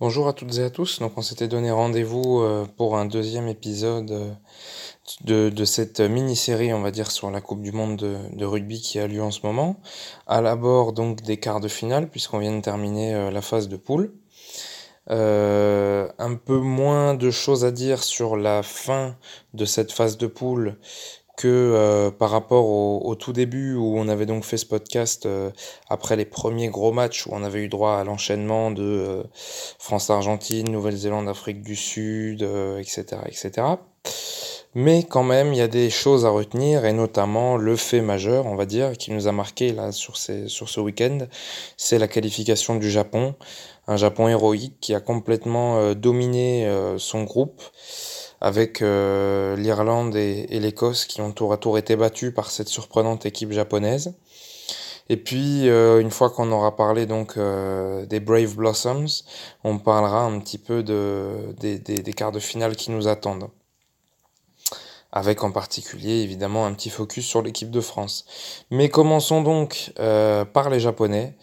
Bonjour à toutes et à tous. Donc, on s'était donné rendez-vous euh, pour un deuxième épisode euh, de, cette mini-série, on va dire, sur la Coupe du Monde de, de rugby qui a lieu en ce moment. À l'abord, donc, des quarts de finale, puisqu'on vient de terminer euh, la phase de poule. un peu moins de choses à dire sur la fin de cette phase de poule que euh, par rapport au, tout début où on avait donc fait ce podcast euh, après les premiers gros matchs où on avait eu droit à l'enchaînement de euh, France-Argentine, Nouvelle-Zélande, Afrique du Sud, etc., etc. Mais quand même, il y a des choses à retenir et notamment le fait majeur, on va dire, qui nous a marqué là sur, ces, sur ce week-end, c'est la qualification du Japon. Un Japon héroïque qui a complètement dominé son groupe avec euh, l'Irlande et, l'Écosse qui ont tour à tour été battus par cette surprenante équipe japonaise. Et puis, euh, une fois qu'on aura parlé donc euh, des Brave Blossoms, on parlera un petit peu de, des, des, des quarts de finale qui nous attendent avec en particulier évidemment un petit focus sur l'équipe de France. Mais commençons donc euh, par les Japonais.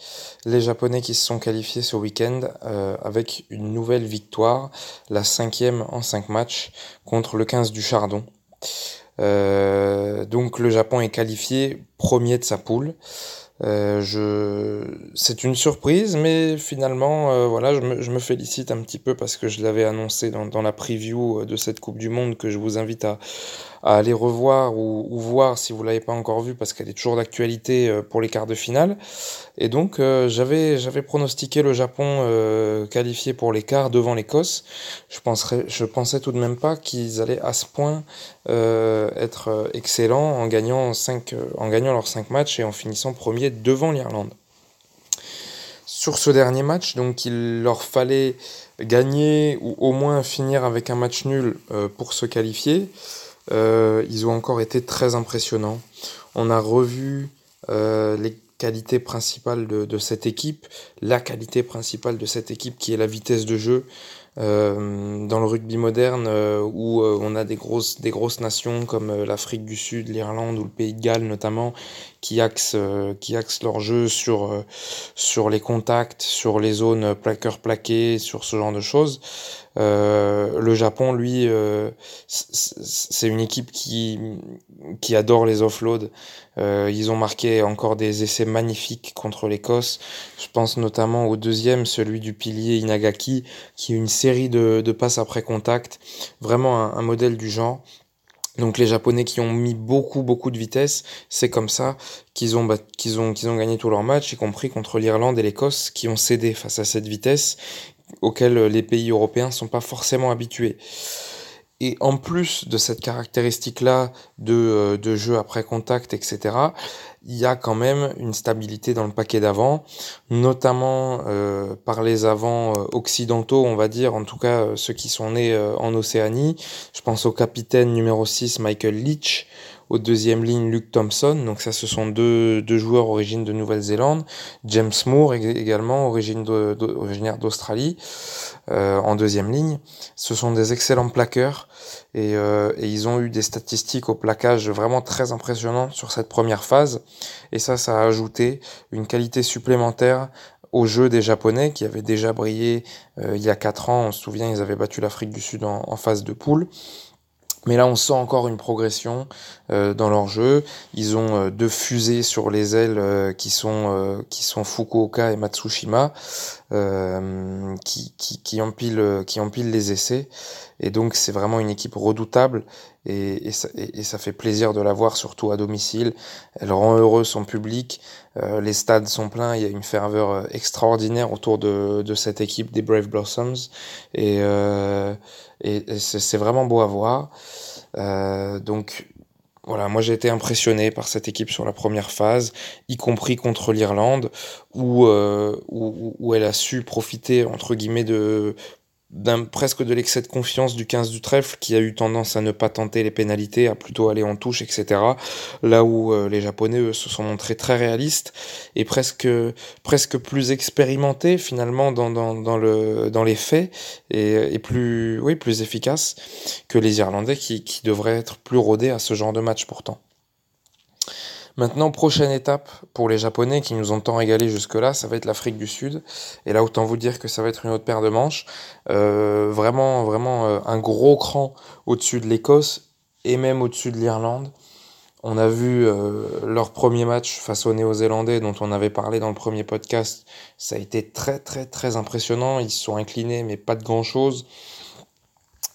Les Japonais qui se sont qualifiés ce week-end euh, avec une nouvelle victoire, la cinquième en cinq matchs contre le 15 du Chardon. Euh, donc le Japon est qualifié premier de sa poule. Euh, je... C'est une surprise, mais finalement, euh, voilà, je me, je me, félicite un petit peu parce que je l'avais annoncé dans, dans, la preview de cette Coupe du Monde que je vous invite à, à aller revoir ou, voir si vous l'avez pas encore vu parce qu'elle est toujours d'actualité euh, pour les quarts de finale. Et donc euh, j'avais pronostiqué le Japon euh, qualifié pour les quarts devant l'Écosse. Je penserais je pensais tout de même pas qu'ils allaient à ce point euh, être excellents en gagnant en gagnant leurs cinq matchs et en finissant premier devant l'Irlande. Sur ce dernier match, donc il leur fallait gagner ou au moins finir avec un match nul euh, pour se qualifier. Euh, ils ont encore été très impressionnants. On a revu euh, les qualités principales de, de, cette équipe, la qualité principale de cette équipe qui est la vitesse de jeu. Euh, dans le rugby moderne euh, où euh, on a des grosses, des grosses nations comme l'Afrique du Sud, l'Irlande ou le Pays de Galles notamment qui axent, qui axent leur jeu sur, sur les contacts, sur les zones plaqueur-plaqué, sur ce genre de choses. Euh, le Japon, lui, euh, c'est une équipe qui, qui adore les offloads. Euh, ils ont marqué encore des essais magnifiques contre l'Écosse. Je pense notamment au deuxième, celui du pilier Inagaki, qui est une série de, de passes après contact. Vraiment un, modèle du genre. Donc les Japonais qui ont mis beaucoup beaucoup de vitesse, c'est comme ça qu'ils ont qu'ils ont qu'ils ont gagné tous leurs matchs, y compris contre l'Irlande et l'Écosse, qui ont cédé face à cette vitesse auxquels les pays européens ne sont pas forcément habitués. Et en plus de cette caractéristique-là de, euh, de jeu après contact, etc., il y a quand même une stabilité dans le paquet d'avant, notamment euh, par les avants euh, occidentaux, on va dire, en tout cas ceux qui sont nés en Océanie. Je pense au capitaine numéro 6, Michael Leach, au deuxième ligne, Luke Thompson. Donc ça, ce sont deux, deux joueurs origine de Nouvelle-Zélande. James Moore également, origine de, originaire d'Australie, euh, en deuxième ligne. Ce sont des excellents plaqueurs et, euh, et, ils ont eu des statistiques au plaquage vraiment très impressionnantes sur cette première phase. Et ça, ça a ajouté une qualité supplémentaire au jeu des Japonais qui avaient déjà brillé euh, il y a quatre ans. On se souvient, ils avaient battu l'Afrique du Sud en, en phase de poule. Mais là, on sent encore une progression euh, dans leur jeu. Ils ont euh, deux fusées sur les ailes euh, qui sont qui sont Fukuoka et Matsushima, qui, qui, qui qui empilent les essais. Et donc, c'est vraiment une équipe redoutable et, et, ça, et, ça, fait plaisir de la voir, surtout à domicile. Elle rend heureux son public. les stades sont pleins. Il y a une ferveur extraordinaire autour de, de cette équipe des Brave Blossoms et et, c'est vraiment beau à voir. Euh, donc voilà, moi j'ai été impressionné par cette équipe sur la première phase, y compris contre l'Irlande, où, euh, où, où, elle a su profiter entre guillemets de d'un presque de l'excès de confiance du 15 du trèfle qui a eu tendance à ne pas tenter les pénalités, à plutôt aller en touche, etc. Là où euh, les Japonais eux, se sont montrés très réalistes et presque presque plus expérimentés finalement dans, dans, dans le dans les faits et, et, plus oui plus efficaces que les Irlandais qui, qui devraient être plus rodés à ce genre de match pourtant. Maintenant, prochaine étape pour les Japonais qui nous ont tant régalé jusque-là, ça va être l'Afrique du Sud. Et là, autant vous dire que ça va être une autre paire de manches. Euh, vraiment, vraiment euh, un gros cran au-dessus de l'Écosse et même au-dessus de l'Irlande. On a vu euh, leur premier match face aux Néo-Zélandais dont on avait parlé dans le premier podcast. Ça a été très très très impressionnant. Ils se sont inclinés mais pas de grand-chose.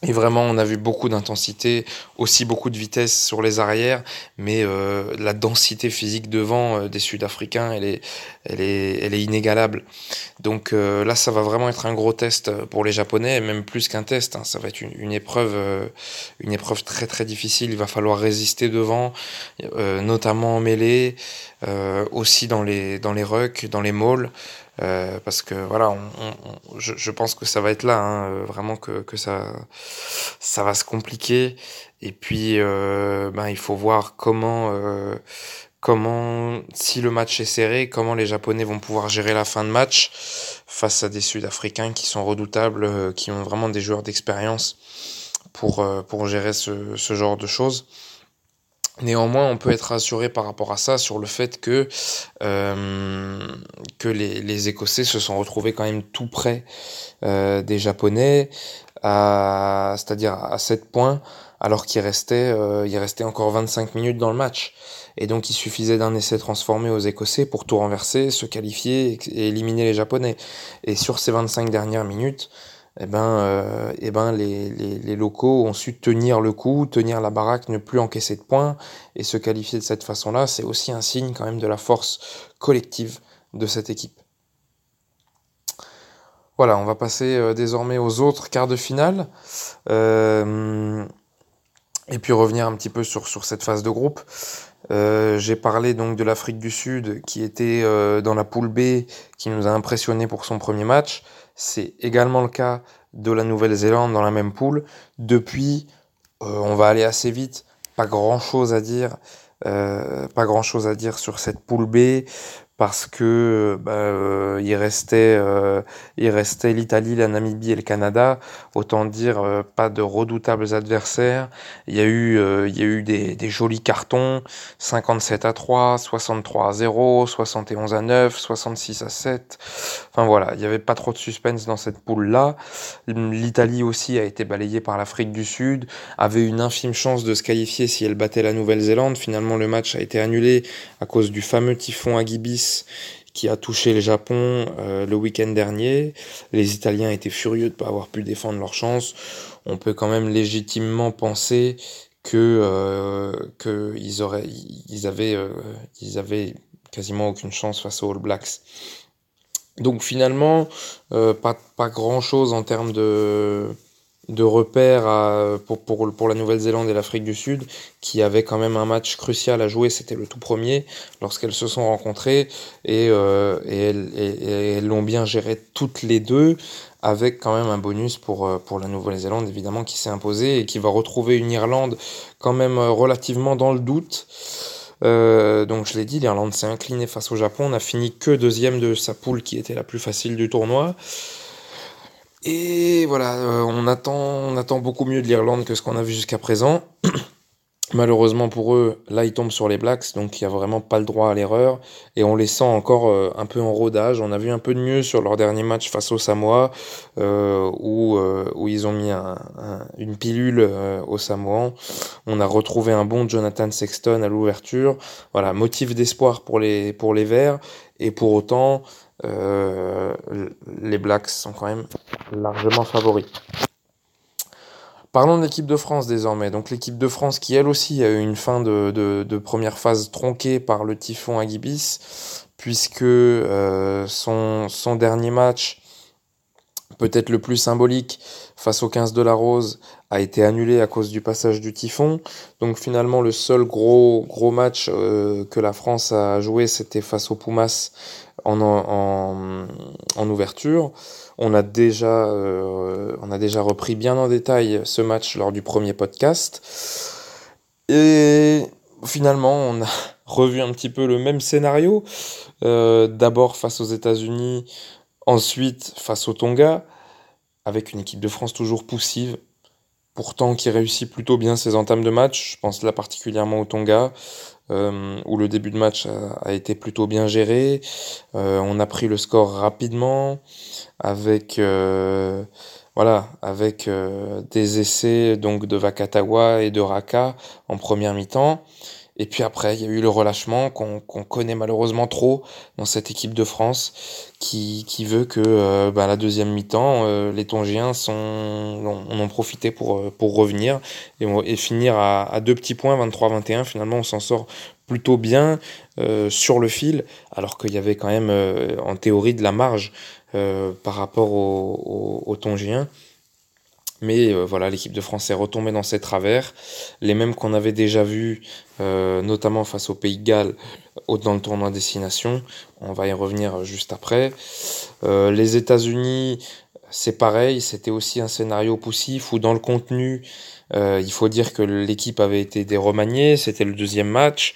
Et vraiment, on a vu beaucoup d'intensité, aussi beaucoup de vitesse sur les arrières, mais euh, la densité physique devant euh, des Sud-Africains, elle est, elle est, elle est inégalable. Donc euh, là, ça va vraiment être un gros test pour les Japonais, même plus qu'un test. Hein, ça va être une, une épreuve, euh, une épreuve très très difficile. Il va falloir résister devant, euh, notamment en mêlée, aussi dans les dans les rucks, dans les mauls. Euh, parce que voilà, je, pense que ça va être là, hein, euh, vraiment que, ça, va se compliquer. Et puis, euh, ben, il faut voir comment, comment, si le match est serré, comment les Japonais vont pouvoir gérer la fin de match face à des Sud-Africains qui sont redoutables, qui ont vraiment des joueurs d'expérience pour, pour gérer ce genre de choses. Néanmoins, on peut être rassuré par rapport à ça sur le fait que, euh, que les, les, Écossais se sont retrouvés quand même tout près euh, des Japonais, c'est-à-dire à 7 points, alors qu'il restait, euh, il restait encore 25 minutes dans le match. Et donc il suffisait d'un essai transformé aux Écossais pour tout renverser, se qualifier et éliminer les Japonais. Et sur ces 25 dernières minutes, eh ben, euh, eh ben les, locaux ont su tenir le coup, tenir la baraque, ne plus encaisser de points et se qualifier de cette façon-là, c'est aussi un signe quand même de la force collective de cette équipe. Voilà, on va passer euh, désormais aux autres quarts de finale euh, et puis revenir un petit peu sur, cette phase de groupe. J'ai parlé donc de l'Afrique du Sud qui était dans la poule B, qui nous a impressionné pour son premier match. C'est également le cas de la Nouvelle-Zélande dans la même poule. Depuis, euh, on va aller assez vite. Pas grand-chose à dire. Euh, pas grand-chose à dire sur cette poule B parce que bah, euh, il restait euh, il restait l'Italie, la Namibie et le Canada. Autant dire euh, pas de redoutables adversaires. Il y a eu euh, il des, jolis cartons 57 à 3, 63 à 0, 71 à 9, 66 à 7. Enfin voilà, il y avait pas trop de suspense dans cette poule là. L'Italie aussi a été balayée par l'Afrique du Sud, avait une infime chance de se qualifier si elle battait la Nouvelle-Zélande. Finalement le match a été annulé à cause du fameux typhon Agibis qui a touché le Japon euh, le week-end dernier. Les Italiens étaient furieux de ne pas avoir pu défendre leur chance. On peut quand même légitimement penser que euh, auraient euh, ils avaient quasiment aucune chance face aux All Blacks. Donc finalement euh, pas pas grand chose en termes de de repères pour, pour, la Nouvelle-Zélande et l'Afrique du Sud, qui avaient quand même un match crucial à jouer. C'était le tout premier lorsqu'elles se sont rencontrées et, euh, et, elles, l'ont bien géré toutes les deux, avec quand même un bonus pour, euh, pour la Nouvelle-Zélande, évidemment, qui s'est imposée et qui va retrouver une Irlande quand même euh, relativement dans le doute. Donc je l'ai dit, l'Irlande s'est inclinée face au Japon. On a fini que deuxième de sa poule qui était la plus facile du tournoi. Et voilà, euh, on, attend, beaucoup mieux de l'Irlande que ce qu'on a vu jusqu'à présent. Malheureusement pour eux, là ils tombent sur les Blacks, donc il n'y a vraiment pas le droit à l'erreur. Et on les sent encore euh, un peu en rodage. On a vu un peu de mieux sur leur dernier match face aux Samoa, euh, où, où ils ont mis un, un, une pilule aux Samoans. On a retrouvé un bon Jonathan Sexton à l'ouverture. Voilà, motif d'espoir pour les, pour les Verts. Et pour autant, euh, les Blacks sont quand même largement favoris. Parlons de l'équipe de France désormais. Donc l'équipe de France qui elle aussi a eu une fin de, de, première phase tronquée par le typhon Agibis, puisque euh, son, son dernier match, peut-être le plus symbolique, face au 15 de la Rose, a été annulé à cause du passage du typhon. Donc finalement le seul gros, gros match euh, que la France a joué, c'était face au Pumas en, en, en ouverture. On a, déjà, euh, on a déjà repris bien en détail ce match lors du premier podcast. Et finalement, on a revu un petit peu le même scénario. Euh, D'abord face aux États-Unis, ensuite face au Tonga, avec une équipe de France toujours poussive, pourtant qui réussit plutôt bien ses entames de match. Je pense là particulièrement au Tonga. où le début de match a, été plutôt bien géré. on a pris le score rapidement avec voilà, avec des essais donc de Vakatawa et de Raka en première mi-temps. Et puis après, il y a eu le relâchement qu'on connaît malheureusement trop dans cette équipe de France qui, veut que euh, bah, la deuxième mi-temps, euh, les Tongiens sont, on, en profité pour, euh, pour revenir et, finir à, deux petits points, 23-21. Finalement, on s'en sort plutôt bien sur le fil, alors qu'il y avait quand même en théorie de la marge par rapport aux Tongiens. Mais euh, voilà, l'équipe de France est retombée dans ses travers, les mêmes qu'on avait déjà vus, euh, notamment face au Pays de Galles dans le tournoi destination. On va y revenir juste après. Euh, les États-Unis, c'est pareil, c'était aussi un scénario poussif où dans le contenu, il faut dire que l'équipe avait été déremaniée, c'était le deuxième match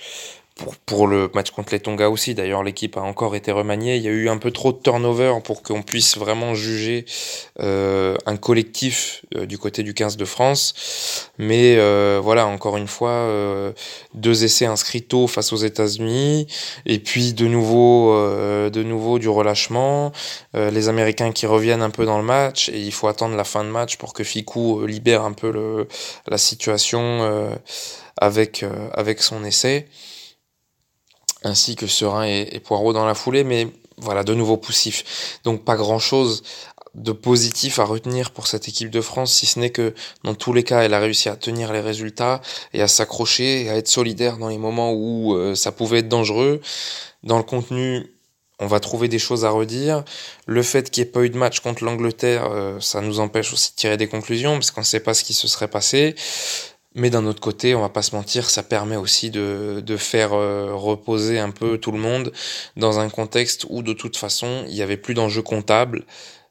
pour, pour le match contre les Tonga aussi. D'ailleurs, l'équipe a encore été remaniée. Il y a eu un peu trop de turnover pour qu'on puisse vraiment juger euh, un collectif euh, du côté du 15 de France. Mais euh, voilà, encore une fois, euh, deux essais inscrits tôt face aux États-Unis, et puis de nouveau, euh, de nouveau du relâchement. les Américains qui reviennent un peu dans le match, et il faut attendre la fin de match pour que Ficou libère un peu le, la situation avec avec son essai ainsi que Serein et, Poirot dans la foulée, mais voilà, de nouveau poussif. Donc pas grand-chose de positif à retenir pour cette équipe de France, si ce n'est que dans tous les cas, elle a réussi à tenir les résultats et à s'accrocher et à être solidaire dans les moments où euh, ça pouvait être dangereux. Dans le contenu, on va trouver des choses à redire. Le fait qu'il n'y ait pas eu de match contre l'Angleterre, euh, ça nous empêche aussi de tirer des conclusions parce qu'on ne sait pas ce qui se serait passé. Mais d'un autre côté, on va pas se mentir, ça permet aussi de, faire euh, reposer un peu tout le monde dans un contexte où de toute façon, il y avait plus d'enjeux comptables.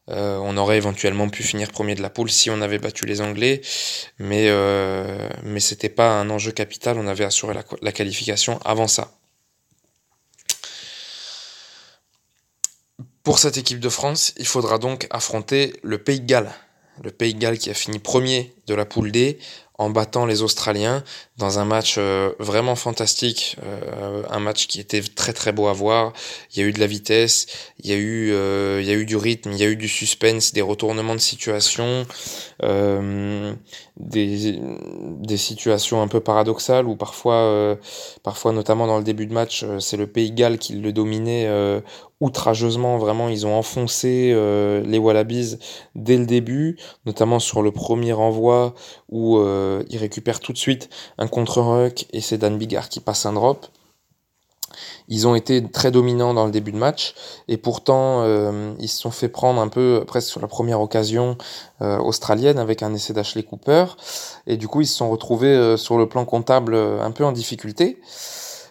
Euh, on aurait éventuellement pu finir premier de la poule si on avait battu les Anglais, mais euh, mais c'était pas un enjeu capital. On avait assuré la, la qualification avant ça. Pour cette équipe de France, il faudra donc affronter le Pays de Galles. Le Pays de Galles qui a fini premier de la poule D en battant les Australiens dans un match euh, vraiment fantastique, euh, un match qui était très très beau à voir. Il y a eu de la vitesse, il y a eu euh, il y a eu du rythme, il y a eu du suspense, des retournements de situation, des des situations un peu paradoxales où parfois parfois notamment dans le début de match, c'est le Pays Galles qui le dominait outrageusement. Vraiment, ils ont enfoncé les Wallabies dès le début, notamment sur le premier envoi où euh, il récupère tout de suite un contre-ruck et c'est Dan Bigard qui passe un drop. Ils ont été très dominants dans le début de match et pourtant euh, ils se sont fait prendre un peu presque sur la première occasion euh, australienne avec un essai d'Ashley Cooper et du coup ils se sont retrouvés sur le plan comptable un peu en difficulté.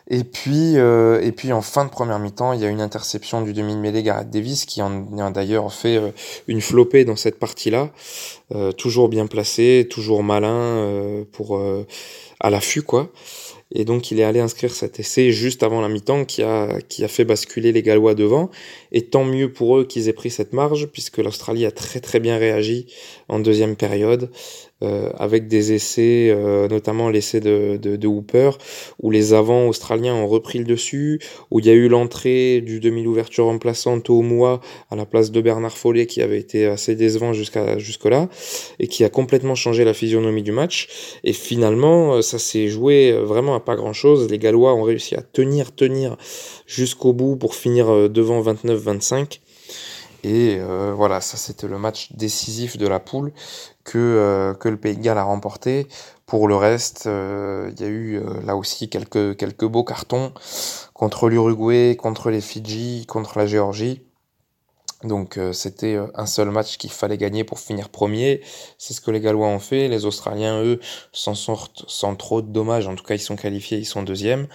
Et puis, euh, et puis en fin de première mi-temps, il y a une interception du demi-mêlée Gareth Davis qui en a d'ailleurs fait euh, une flopée dans cette partie-là. Euh, toujours bien placé, toujours malin pour à l'affût quoi. Et donc il est allé inscrire cet essai juste avant la mi-temps qui a, qui a fait basculer les Gallois devant. Et tant mieux pour eux qu'ils aient pris cette marge puisque l'Australie a très très bien réagi en deuxième période euh, avec des essais, euh, notamment l'essai de, de, de, Hooper, où les avants australiens ont repris le dessus, où il y a eu l'entrée du demi-ouverture remplaçante au mois à la place de Bernard Follet qui avait été assez décevant jusqu'à jusque-là et qui a complètement changé la physionomie du match. Et finalement, euh, ça s'est joué vraiment à pas grand-chose. Les Gallois ont réussi à tenir, tenir jusqu'au bout pour finir devant 29-25. Et euh, voilà, ça c'était le match décisif de la poule que, euh, que le Pays de Galles a remporté. Pour le reste, euh, il y a eu là aussi quelques, quelques beaux cartons contre l'Uruguay, contre les Fidji, contre la Géorgie. Donc c'était un seul match qu'il fallait gagner pour finir premier. C'est ce que les Gallois ont fait. Les Australiens, eux, s'en sortent sans trop de dommages. En tout cas, ils sont qualifiés, ils sont deuxièmes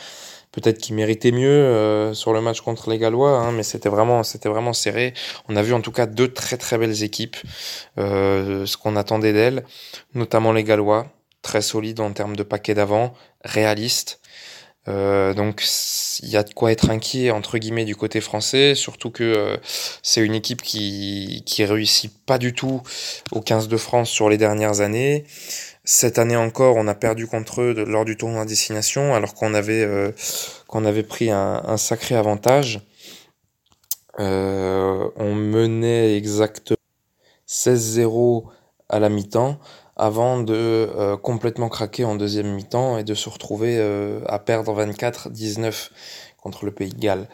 peut-être qu'il méritait mieux euh, sur le match contre les Gallois, hein, mais c'était vraiment, c'était vraiment serré. On a vu en tout cas deux très très belles équipes, euh, ce qu'on attendait d'elles, notamment les Gallois, très solides en termes de paquet d'avant, réalistes. Euh, donc il y a de quoi être inquiet entre guillemets du côté français, surtout que euh, c'est une équipe qui qui réussit pas du tout au 15 de France sur les dernières années. Cette année encore, on a perdu contre eux lors du tournoi de destination, alors qu'on avait euh, qu'on avait pris un sacré avantage. on menait exactement 16-0 à la mi-temps avant de euh, complètement craquer en deuxième mi-temps et de se retrouver euh, à perdre 24-19 contre le Pays de Galles.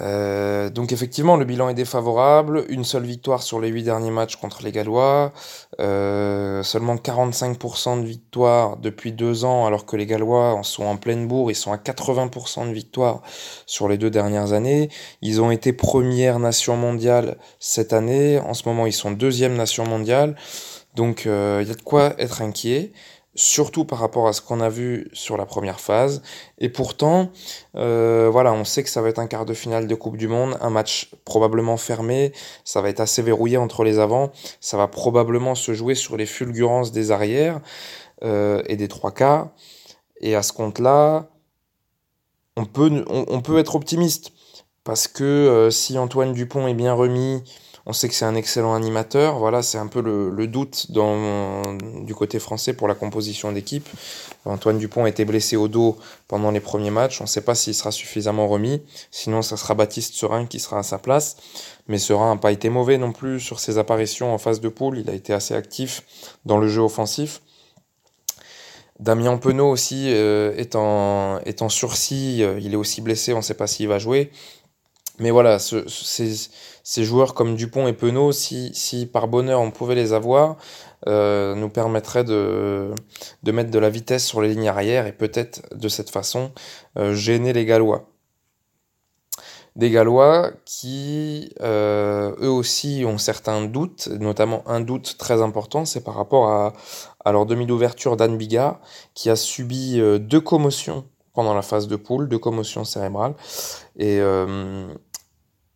Euh, donc effectivement, le bilan est défavorable. Une seule victoire sur les huit derniers matchs contre les Gallois. Seulement 45% de victoire depuis deux ans, alors que les Gallois sont en pleine bourre. Ils sont à 80% de victoire sur les deux dernières années. Ils ont été première nation mondiale cette année. En ce moment, ils sont deuxième nation mondiale. Donc euh, il y a de quoi être inquiet, surtout par rapport à ce qu'on a vu sur la première phase. Et pourtant, euh, voilà, on sait que ça va être un quart de finale de Coupe du Monde, un match probablement fermé, ça va être assez verrouillé entre les avants, ça va probablement se jouer sur les fulgurances des arrières euh, et des trois quarts. Et à ce compte-là, on peut, on, peut être optimiste. Parce que si Antoine Dupont est bien remis, on sait que c'est un excellent animateur. Voilà, c'est un peu le, doute du côté français pour la composition d'équipe. Antoine Dupont a été blessé au dos pendant les premiers matchs. On ne sait pas s'il sera suffisamment remis. Sinon, ça sera Baptiste Serin qui sera à sa place. Mais Serin n'a pas été mauvais non plus sur ses apparitions en phase de poule. Il a été assez actif dans le jeu offensif. Damien Penaud aussi euh, est, en, sursis. Il est aussi blessé. On ne sait pas s'il va jouer. Mais voilà, ce, ces, joueurs comme Dupont et Penaud, si, si par bonheur on pouvait les avoir, euh, nous permettraient de, de mettre de la vitesse sur les lignes arrière et peut-être de cette façon euh, gêner les Gallois. Des Gallois qui, euh, eux aussi, ont certains doutes, notamment un doute très important, c'est par rapport à, leur demi d'ouverture d'Anne Bigard, qui a subi deux commotions pendant la phase de poule, de commotion cérébrale. Et,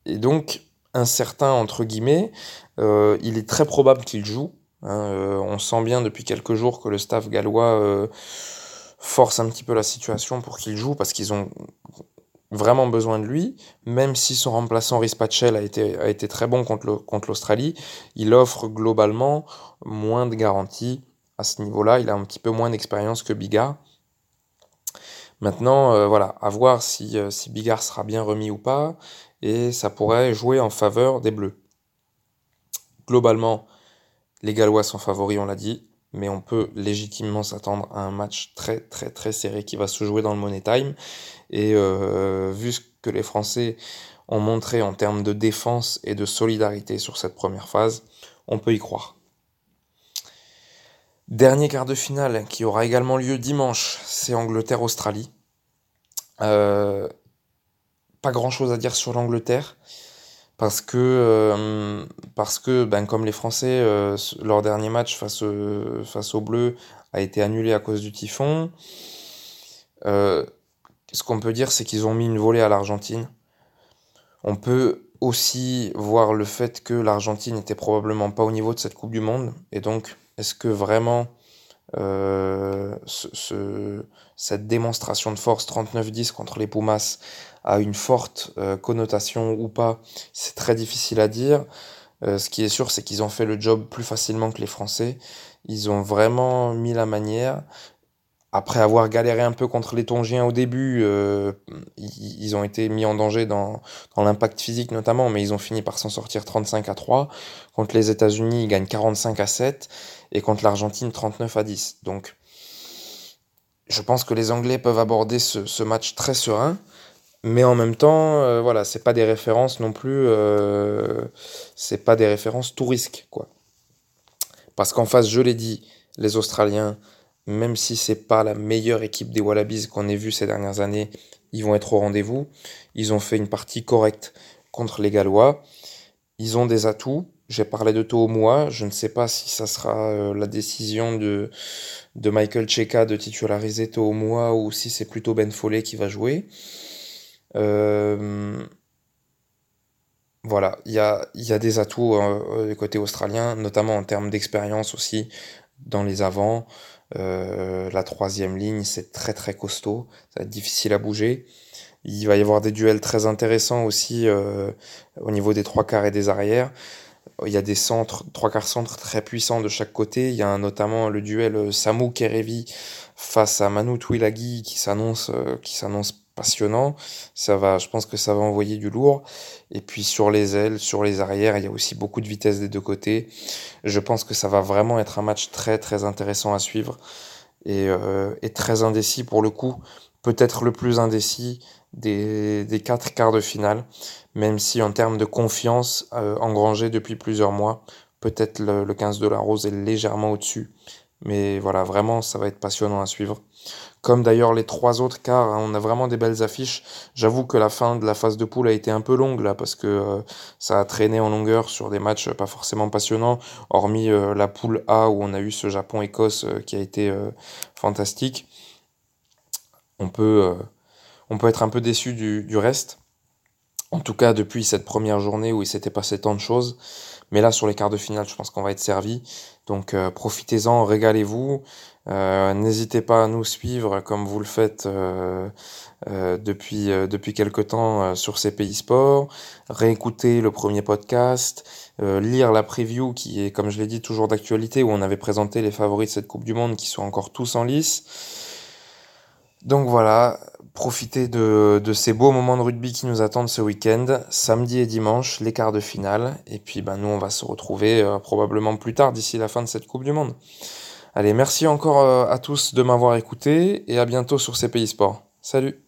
et donc, incertain entre guillemets, euh, il est très probable qu'il joue. Hein, euh, on sent bien depuis quelques jours que le staff gallois force un petit peu la situation pour qu'il joue parce qu'ils ont vraiment besoin de lui, même si son remplaçant Rispatchel a été, a été très bon contre l'Australie, il offre globalement moins de garanties à ce niveau-là, il a un petit peu moins d'expérience que Bigard. Maintenant, euh, voilà, à voir si, euh, si Bigard sera bien remis ou pas, et ça pourrait jouer en faveur des Bleus. Globalement, les Gallois sont favoris, on l'a dit, mais on peut légitimement s'attendre à un match très très très serré qui va se jouer dans le Money Time. Et euh, vu ce que les Français ont montré en termes de défense et de solidarité sur cette première phase, on peut y croire. Dernier quart de finale qui aura également lieu dimanche, c'est Angleterre-Australie. Euh, pas grand chose à dire sur l'Angleterre parce que euh, ben comme les Français euh, leur dernier match face face aux Bleus a été annulé à cause du typhon. ce qu'on peut dire c'est qu'ils ont mis une volée à l'Argentine. On peut aussi voir le fait que l'Argentine était probablement pas au niveau de cette Coupe du Monde et donc est-ce que vraiment euh, ce, cette démonstration de force 39-10 contre les Pumas a une forte euh, connotation ou pas C'est très difficile à dire. Euh, ce qui est sûr, c'est qu'ils ont fait le job plus facilement que les Français. Ils ont vraiment mis la manière après avoir galéré un peu contre les Tongiens au début, euh, ils, ont été mis en danger dans, l'impact physique notamment, mais ils ont fini par s'en sortir 35 à 3. Contre les États-Unis, ils gagnent 45 à 7 et contre l'Argentine 39 à 10. Donc je pense que les Anglais peuvent aborder ce, ce match très serein, mais en même temps, euh, voilà, c'est pas des références non plus, euh, c'est pas des références tout risque quoi. Parce qu'en face, je l'ai dit, les Australiens même si c'est pas la meilleure équipe des Wallabies qu'on ait vu ces dernières années, ils vont être au rendez-vous. Ils ont fait une partie correcte contre les Gallois. Ils ont des atouts. J'ai parlé de Toomua. Je ne sais pas si ça sera euh, la décision de, de Michael Cheka de titulariser Toomua ou si c'est plutôt Ben Follet qui va jouer. Euh, voilà, il y a, y a, des atouts euh, du côté australien, notamment en termes d'expérience aussi dans les avants. La troisième ligne, c'est très très costaud, ça va être difficile à bouger. Il va y avoir des duels très intéressants aussi au niveau des trois quarts et des arrières. Il y a des centres, trois quarts centres très puissants de chaque côté. Il y a notamment le duel Samu Kerevi face à Manu Twilagi qui s'annonce qui s'annonce passionnant. Ça va, je pense que ça va envoyer du lourd. Et puis sur les ailes, sur les arrières, il y a aussi beaucoup de vitesse des deux côtés. Je pense que ça va vraiment être un match très très intéressant à suivre et, euh, très indécis pour le coup. Peut-être le plus indécis des, des quatre quarts de finale, même si en termes de confiance euh, engrangée depuis plusieurs mois, peut-être le, le 15 de la Rose est légèrement au-dessus. Mais voilà, vraiment, ça va être passionnant à suivre. Comme d'ailleurs les trois autres quarts, hein, on a vraiment des belles affiches. J'avoue que la fin de la phase de poule a été un peu longue là, parce que euh, ça a traîné en longueur sur des matchs pas forcément passionnants, hormis euh, la poule A où on a eu ce Japon-Écosse euh, qui a été fantastique. On peut, être un peu déçu du reste. En tout cas, depuis cette première journée où il s'était passé tant de choses. Mais là, sur les quarts de finale, je pense qu'on va être servi. Donc, euh, profitez-en, régalez-vous. Euh, N'hésitez pas à nous suivre comme vous le faites euh, depuis, depuis quelque temps sur CPI Sport. Réécouter le premier podcast. lire la preview qui est, comme je l'ai dit, toujours d'actualité, où on avait présenté les favoris de cette Coupe du Monde qui sont encore tous en lice. Donc voilà, profiter de, de, ces beaux moments de rugby qui nous attendent ce week-end, samedi et dimanche, les quarts de finale. Et puis ben, nous, on va se retrouver euh, probablement plus tard d'ici la fin de cette Coupe du Monde. Allez, merci encore euh, à tous de m'avoir écouté et à bientôt sur CPI Sport. Salut